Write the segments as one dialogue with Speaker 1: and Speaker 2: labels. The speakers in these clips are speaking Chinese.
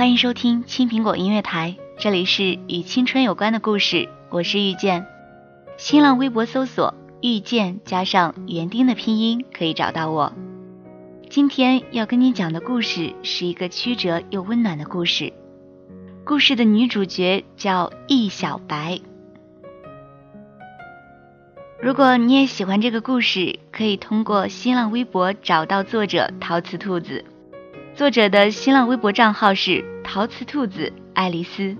Speaker 1: 欢迎收听青苹果音乐台，这里是与青春有关的故事，我是遇见。新浪微博搜索“遇见”加上园丁的拼音，可以找到我。今天要跟你讲的故事是一个曲折又温暖的故事。故事的女主角叫易小白。如果你也喜欢这个故事，可以通过新浪微博找到作者陶瓷兔子。作者的新浪微博账号是陶瓷兔子爱丽丝。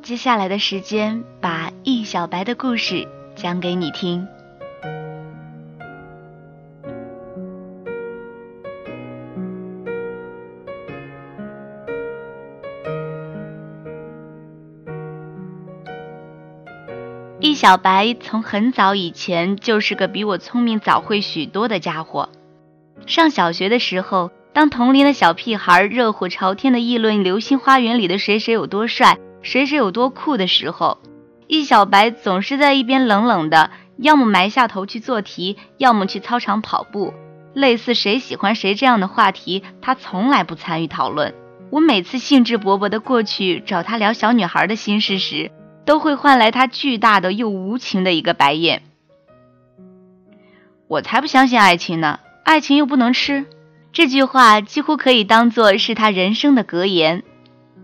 Speaker 1: 接下来的时间，把易小白的故事讲给你听。易小白从很早以前就是个比我聪明早会许多的家伙。上小学的时候。当同龄的小屁孩热火朝天的议论《流星花园》里的谁谁有多帅，谁谁有多酷的时候，易小白总是在一边冷冷的，要么埋下头去做题，要么去操场跑步。类似谁喜欢谁这样的话题，他从来不参与讨论。我每次兴致勃勃的过去找他聊小女孩的心事时，都会换来他巨大的又无情的一个白眼。我才不相信爱情呢，爱情又不能吃。这句话几乎可以当做是他人生的格言。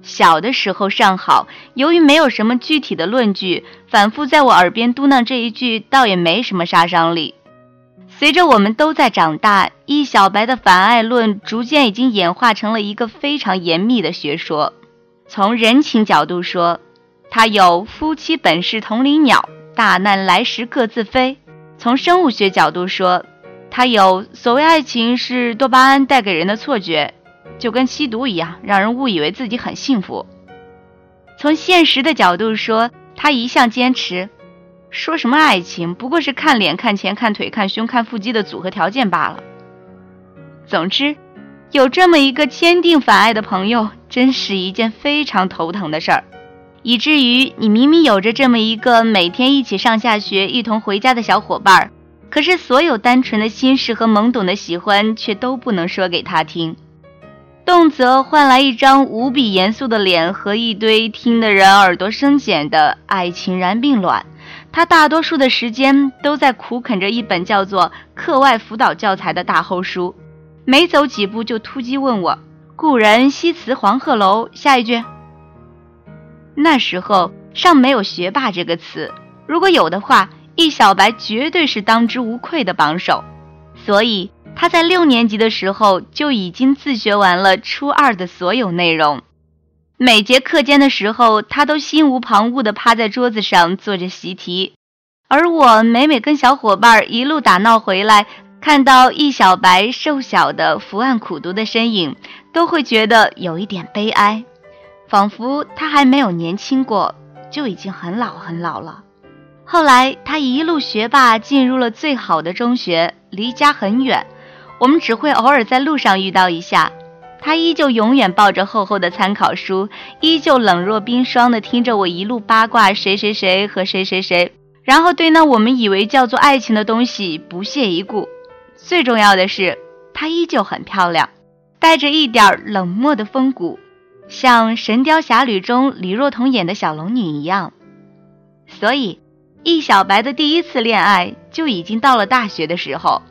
Speaker 1: 小的时候尚好，由于没有什么具体的论据，反复在我耳边嘟囔这一句，倒也没什么杀伤力。随着我们都在长大，易小白的反爱论逐渐已经演化成了一个非常严密的学说。从人情角度说，它有“夫妻本是同林鸟，大难来时各自飞”；从生物学角度说，还有所谓爱情是多巴胺带给人的错觉，就跟吸毒一样，让人误以为自己很幸福。从现实的角度说，他一向坚持，说什么爱情不过是看脸、看钱、看腿、看胸、看腹肌的组合条件罢了。总之，有这么一个坚定反爱的朋友，真是一件非常头疼的事儿，以至于你明明有着这么一个每天一起上下学、一同回家的小伙伴儿。可是，所有单纯的心事和懵懂的喜欢，却都不能说给他听，动辄换来一张无比严肃的脸和一堆听的人耳朵生茧的爱情燃并卵。他大多数的时间都在苦啃着一本叫做《课外辅导教材》的大厚书，没走几步就突击问我：“故人西辞黄鹤楼，下一句。”那时候尚没有“学霸”这个词，如果有的话。易小白绝对是当之无愧的榜首，所以他在六年级的时候就已经自学完了初二的所有内容。每节课间的时候，他都心无旁骛地趴在桌子上做着习题，而我每每跟小伙伴一路打闹回来，看到易小白瘦小的伏案苦读的身影，都会觉得有一点悲哀，仿佛他还没有年轻过，就已经很老很老了。后来，他一路学霸，进入了最好的中学，离家很远，我们只会偶尔在路上遇到一下。他依旧永远抱着厚厚的参考书，依旧冷若冰霜的听着我一路八卦谁谁谁和谁谁谁，然后对那我们以为叫做爱情的东西不屑一顾。最重要的是，她依旧很漂亮，带着一点冷漠的风骨，像《神雕侠侣》中李若彤演的小龙女一样。所以。易小白的第一次恋爱就已经到了大学的时候。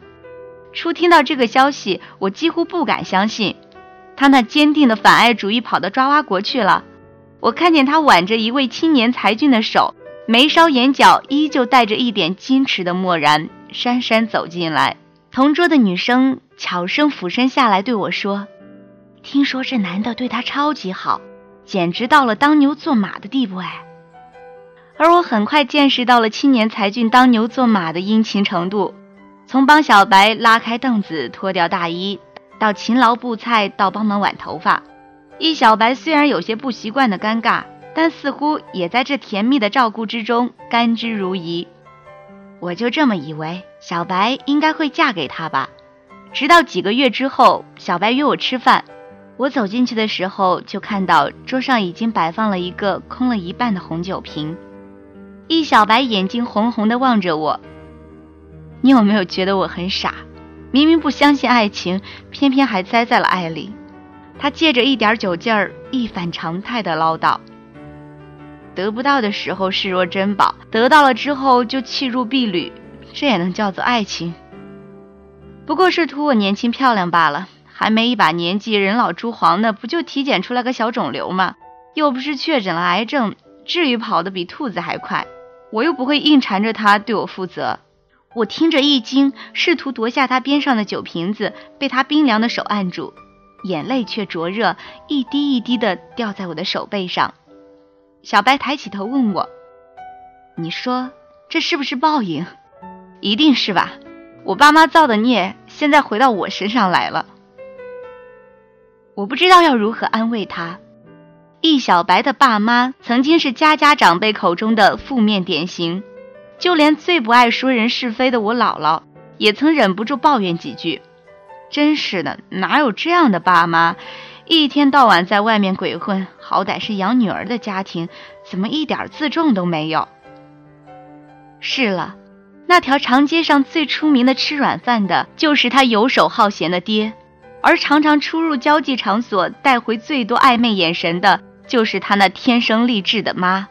Speaker 1: 初听到这个消息，我几乎不敢相信，他那坚定的反爱主义跑到抓蛙国去了。我看见他挽着一位青年才俊的手，眉梢眼角依旧带着一点矜持的漠然，姗姗走进来。同桌的女生悄声俯身下来对我说：“听说这男的对她超级好，简直到了当牛做马的地步哎。”而我很快见识到了青年才俊当牛做马的殷勤程度，从帮小白拉开凳子、脱掉大衣，到勤劳布菜，到帮忙挽头发。易小白虽然有些不习惯的尴尬，但似乎也在这甜蜜的照顾之中甘之如饴。我就这么以为，小白应该会嫁给他吧。直到几个月之后，小白约我吃饭，我走进去的时候，就看到桌上已经摆放了一个空了一半的红酒瓶。易小白眼睛红红的望着我，你有没有觉得我很傻？明明不相信爱情，偏偏还栽在了爱里。他借着一点酒劲儿，一反常态的唠叨：“得不到的时候视若珍宝，得到了之后就弃如敝履，这也能叫做爱情？不过是图我年轻漂亮罢了。还没一把年纪，人老珠黄的，不就体检出来个小肿瘤吗？又不是确诊了癌症，至于跑得比兔子还快？我又不会硬缠着他对我负责。”我听着一惊，试图夺下他边上的酒瓶子，被他冰凉的手按住。眼泪却灼热，一滴一滴的掉在我的手背上。小白抬起头问我：“你说这是不是报应？一定是吧？我爸妈造的孽，现在回到我身上来了。”我不知道要如何安慰他。易小白的爸妈曾经是家家长辈口中的负面典型，就连最不爱说人是非的我姥姥，也曾忍不住抱怨几句。真是的，哪有这样的爸妈？一天到晚在外面鬼混，好歹是养女儿的家庭，怎么一点自重都没有？是了，那条长街上最出名的吃软饭的，就是他游手好闲的爹；而常常出入交际场所，带回最多暧昧眼神的，就是他那天生丽质的妈。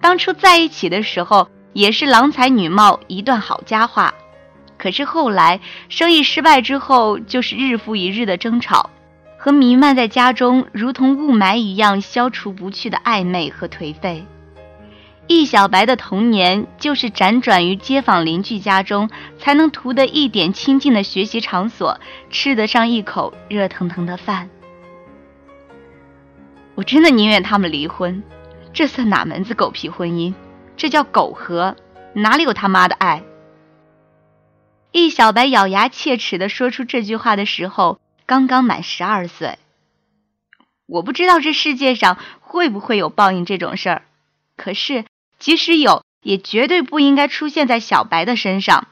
Speaker 1: 当初在一起的时候，也是郎才女貌，一段好佳话。可是后来生意失败之后，就是日复一日的争吵，和弥漫在家中如同雾霾一样消除不去的暧昧和颓废。易小白的童年就是辗转于街坊邻居家中，才能图得一点清静的学习场所，吃得上一口热腾腾的饭。我真的宁愿他们离婚，这算哪门子狗屁婚姻？这叫苟合，哪里有他妈的爱？易小白咬牙切齿地说出这句话的时候，刚刚满十二岁。我不知道这世界上会不会有报应这种事儿，可是即使有，也绝对不应该出现在小白的身上。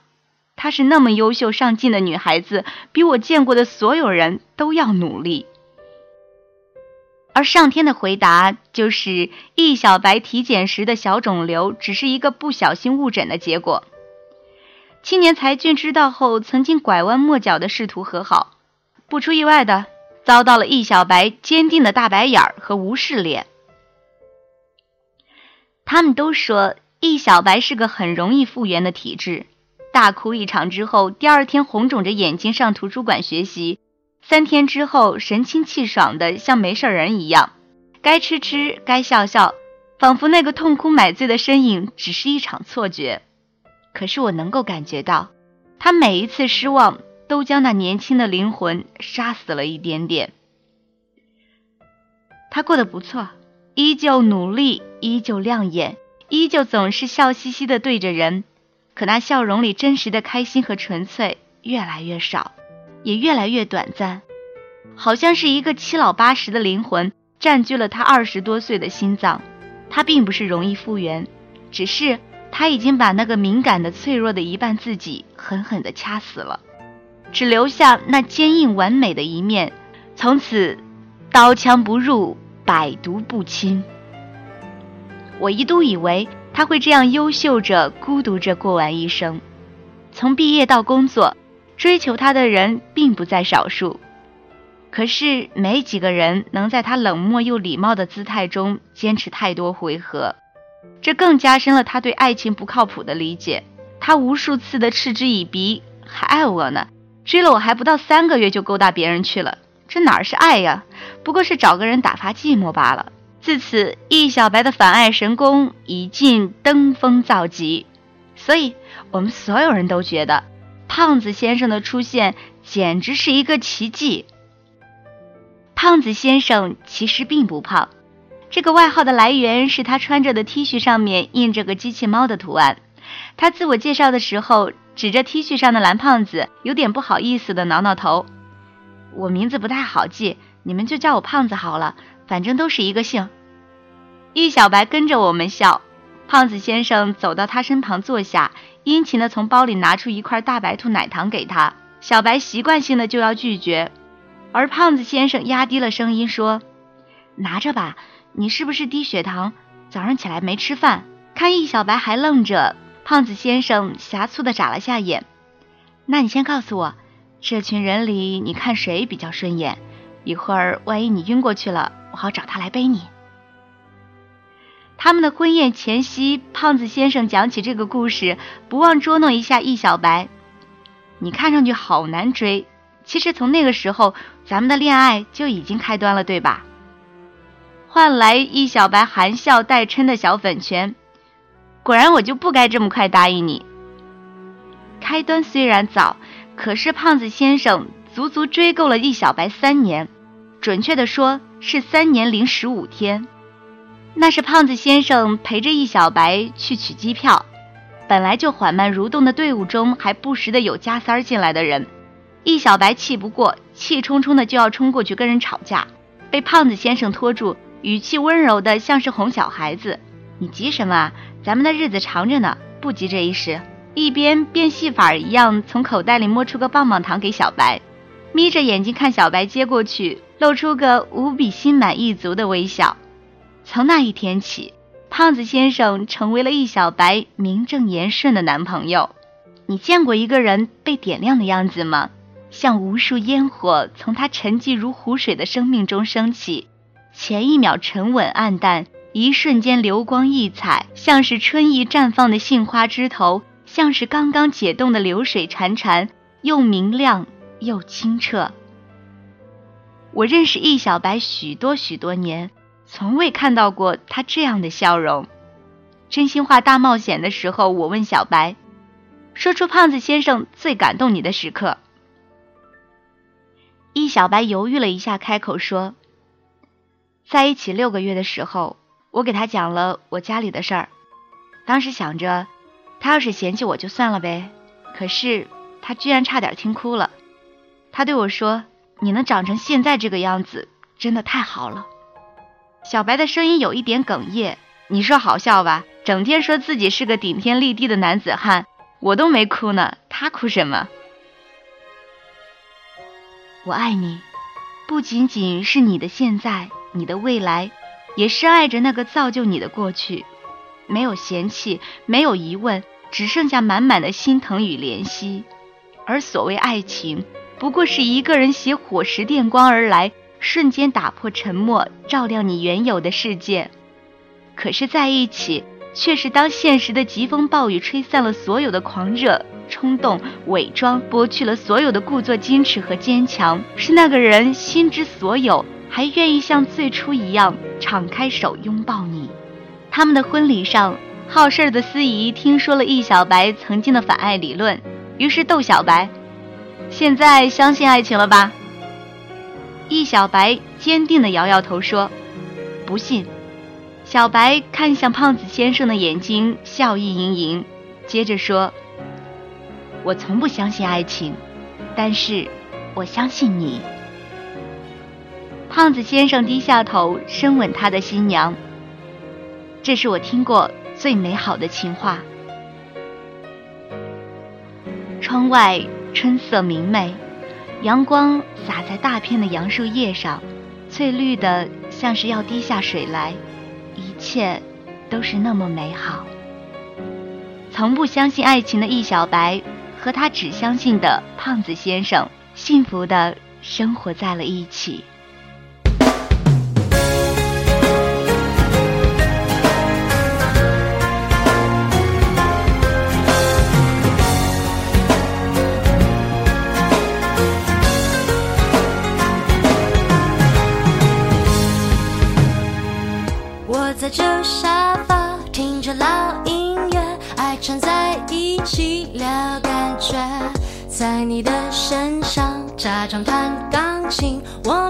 Speaker 1: 她是那么优秀上进的女孩子，比我见过的所有人都要努力。而上天的回答就是：易小白体检时的小肿瘤，只是一个不小心误诊的结果。青年才俊知道后，曾经拐弯抹角的试图和好，不出意外的遭到了易小白坚定的大白眼儿和无视脸。他们都说易小白是个很容易复原的体质，大哭一场之后，第二天红肿着眼睛上图书馆学习，三天之后神清气爽的像没事人一样，该吃吃，该笑笑，仿佛那个痛哭买醉的身影只是一场错觉。可是我能够感觉到，他每一次失望都将那年轻的灵魂杀死了一点点。他过得不错，依旧努力，依旧亮眼，依旧总是笑嘻嘻的对着人。可那笑容里真实的开心和纯粹越来越少，也越来越短暂，好像是一个七老八十的灵魂占据了他二十多岁的心脏。他并不是容易复原，只是。他已经把那个敏感的、脆弱的一半自己狠狠地掐死了，只留下那坚硬完美的一面。从此，刀枪不入，百毒不侵。我一度以为他会这样优秀着、孤独着过完一生。从毕业到工作，追求他的人并不在少数，可是没几个人能在他冷漠又礼貌的姿态中坚持太多回合。这更加深了他对爱情不靠谱的理解。他无数次的嗤之以鼻，还爱我呢，追了我还不到三个月就勾搭别人去了，这哪是爱呀？不过是找个人打发寂寞罢了。自此，易小白的反爱神功已近登峰造极，所以我们所有人都觉得，胖子先生的出现简直是一个奇迹。胖子先生其实并不胖，这个外号的来源是他穿着的 T 恤上面印着个机器猫的图案。他自我介绍的时候，指着 T 恤上的蓝胖子，有点不好意思的挠挠头。我名字不太好记，你们就叫我胖子好了，反正都是一个姓。易小白跟着我们笑。胖子先生走到他身旁坐下，殷勤的从包里拿出一块大白兔奶糖给他。小白习惯性的就要拒绝。而胖子先生压低了声音说：“拿着吧，你是不是低血糖？早上起来没吃饭？”看易小白还愣着，胖子先生狭促的眨了下眼。那你先告诉我，这群人里你看谁比较顺眼？一会儿万一你晕过去了，我好找他来背你。他们的婚宴前夕，胖子先生讲起这个故事，不忘捉弄一下易小白。你看上去好难追。其实从那个时候，咱们的恋爱就已经开端了，对吧？换来易小白含笑带嗔的小粉拳。果然，我就不该这么快答应你。开端虽然早，可是胖子先生足足追够了易小白三年，准确的说是三年零十五天。那是胖子先生陪着易小白去取机票，本来就缓慢蠕动的队伍中，还不时的有加塞儿进来的人。易小白气不过，气冲冲的就要冲过去跟人吵架，被胖子先生拖住，语气温柔的像是哄小孩子：“你急什么啊？咱们的日子长着呢，不急这一时。”一边变戏法一样从口袋里摸出个棒棒糖给小白，眯着眼睛看小白接过去，露出个无比心满意足的微笑。从那一天起，胖子先生成为了易小白名正言顺的男朋友。你见过一个人被点亮的样子吗？像无数烟火从他沉寂如湖水的生命中升起，前一秒沉稳暗淡，一瞬间流光溢彩，像是春意绽放的杏花枝头，像是刚刚解冻的流水潺潺，又明亮又清澈。我认识易小白许多许多年，从未看到过他这样的笑容。真心话大冒险的时候，我问小白，说出胖子先生最感动你的时刻。易小白犹豫了一下，开口说：“在一起六个月的时候，我给他讲了我家里的事儿。当时想着，他要是嫌弃我就算了呗。可是他居然差点听哭了。他对我说：‘你能长成现在这个样子，真的太好了。’”小白的声音有一点哽咽。你说好笑吧？整天说自己是个顶天立地的男子汉，我都没哭呢，他哭什么？我爱你，不仅仅是你的现在，你的未来，也深爱着那个造就你的过去。没有嫌弃，没有疑问，只剩下满满的心疼与怜惜。而所谓爱情，不过是一个人携火石电光而来，瞬间打破沉默，照亮你原有的世界。可是在一起，却是当现实的疾风暴雨吹散了所有的狂热。冲动、伪装，剥去了所有的故作矜持和坚强，是那个人心之所有，还愿意像最初一样敞开手拥抱你。他们的婚礼上，好事儿的司仪听说了易小白曾经的反爱理论，于是逗小白：“现在相信爱情了吧？”易小白坚定地摇摇头说：“不信。”小白看向胖子先生的眼睛，笑意盈盈，接着说。我从不相信爱情，但是我相信你。胖子先生低下头，深吻他的新娘。这是我听过最美好的情话。窗外春色明媚，阳光洒在大片的杨树叶上，翠绿的像是要滴下水来，一切都是那么美好。从不相信爱情的易小白。和他只相信的胖子先生，幸福的生活在了一起。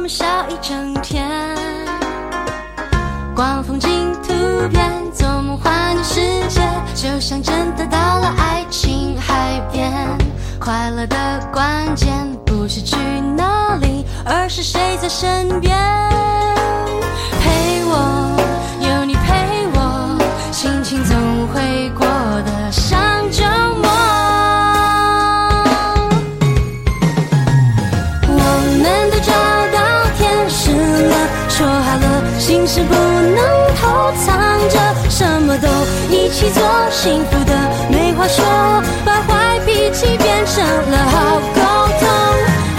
Speaker 2: 笑一整天。逛风景图片，做梦幻的世界，就像真的到了爱情海边。快乐的关键不是去哪里，而是谁在身边都一起做，幸福的没话说，把坏脾气变成了好沟通。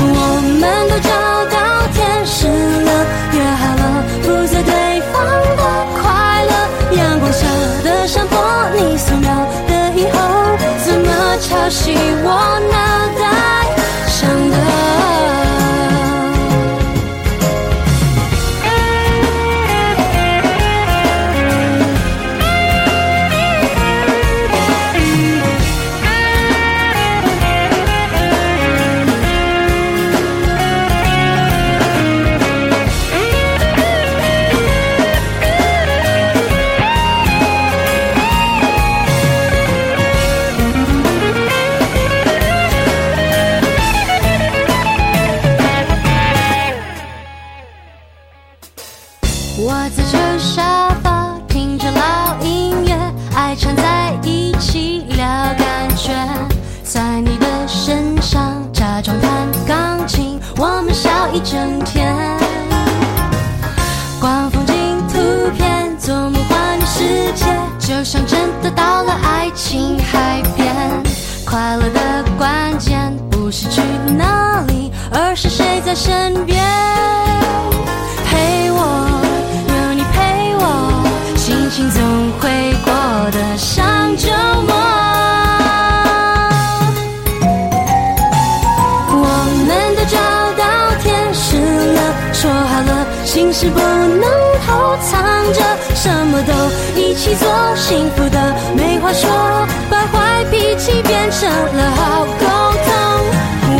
Speaker 2: 我们都找到天使了，约好了，负责对方的快乐。阳光下的山坡，你素描的以后，怎么抄袭我呢了爱情海边。快乐的关键不是去哪里，而是谁在身边陪我。有你陪我，心情总会过得像周末。我们都找到天使了，说好了，心事不能藏着，什么都一起做，幸福的没话说，把坏脾气变成了好沟通。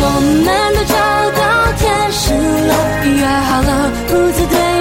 Speaker 2: 我们都找到天使了，约好了，独自对